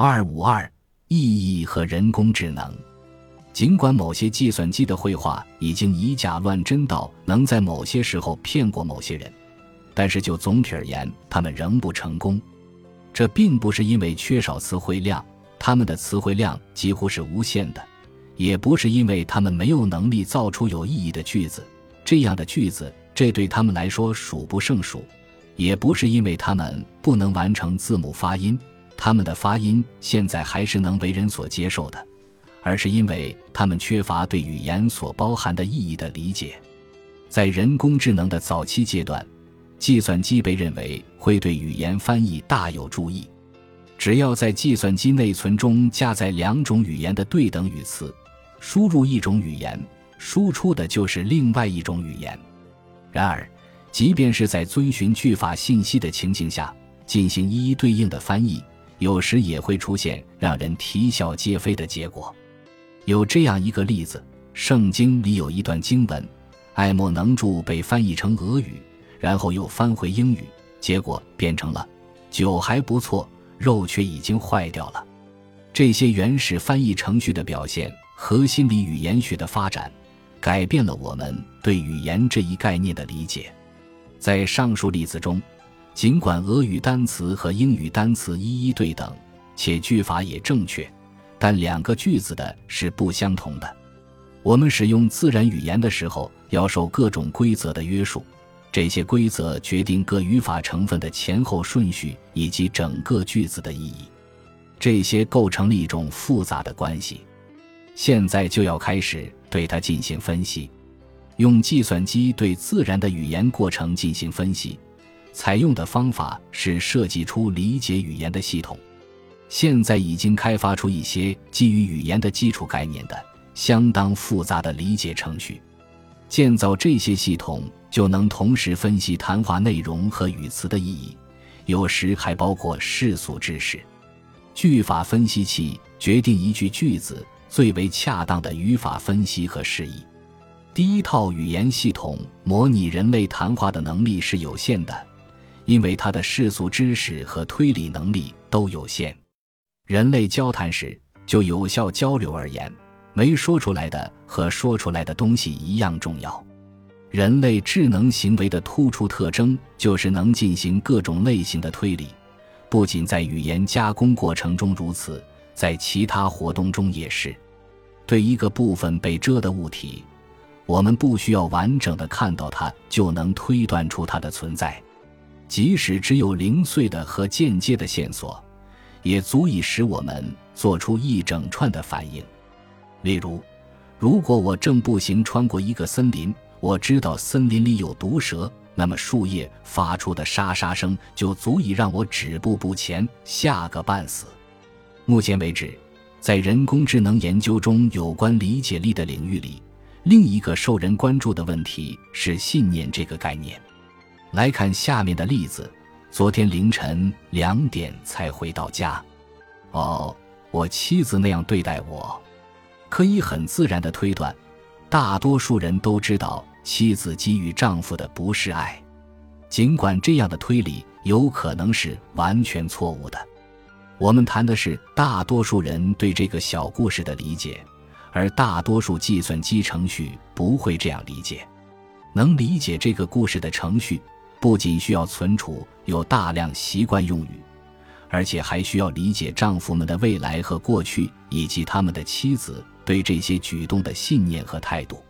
二五二意义和人工智能。尽管某些计算机的绘画已经以假乱真到能在某些时候骗过某些人，但是就总体而言，他们仍不成功。这并不是因为缺少词汇量，他们的词汇量几乎是无限的；也不是因为他们没有能力造出有意义的句子，这样的句子这对他们来说数不胜数；也不是因为他们不能完成字母发音，他们的发音现在还是能为人所接受的。而是因为他们缺乏对语言所包含的意义的理解。在人工智能的早期阶段，计算机被认为会对语言翻译大有注意。只要在计算机内存中加载两种语言的对等语词，输入一种语言，输出的就是另外一种语言。然而，即便是在遵循句法信息的情境下进行一一对应的翻译，有时也会出现让人啼笑皆非的结果。有这样一个例子，圣经里有一段经文，爱莫能助被翻译成俄语，然后又翻回英语，结果变成了酒还不错，肉却已经坏掉了。这些原始翻译程序的表现和心理语言学的发展，改变了我们对语言这一概念的理解。在上述例子中，尽管俄语单词和英语单词一一对等，且句法也正确。但两个句子的是不相同的。我们使用自然语言的时候，要受各种规则的约束，这些规则决定各语法成分的前后顺序以及整个句子的意义。这些构成了一种复杂的关系。现在就要开始对它进行分析。用计算机对自然的语言过程进行分析，采用的方法是设计出理解语言的系统。现在已经开发出一些基于语言的基础概念的相当复杂的理解程序，建造这些系统就能同时分析谈话内容和语词的意义，有时还包括世俗知识。句法分析器决定一句句子最为恰当的语法分析和释义。第一套语言系统模拟人类谈话的能力是有限的，因为它的世俗知识和推理能力都有限。人类交谈时，就有效交流而言，没说出来的和说出来的东西一样重要。人类智能行为的突出特征就是能进行各种类型的推理，不仅在语言加工过程中如此，在其他活动中也是。对一个部分被遮的物体，我们不需要完整的看到它就能推断出它的存在，即使只有零碎的和间接的线索。也足以使我们做出一整串的反应。例如，如果我正步行穿过一个森林，我知道森林里有毒蛇，那么树叶发出的沙沙声就足以让我止步不前，吓个半死。目前为止，在人工智能研究中有关理解力的领域里，另一个受人关注的问题是信念这个概念。来看下面的例子。昨天凌晨两点才回到家。哦，我妻子那样对待我，可以很自然的推断，大多数人都知道妻子给予丈夫的不是爱。尽管这样的推理有可能是完全错误的，我们谈的是大多数人对这个小故事的理解，而大多数计算机程序不会这样理解。能理解这个故事的程序。不仅需要存储有大量习惯用语，而且还需要理解丈夫们的未来和过去，以及他们的妻子对这些举动的信念和态度。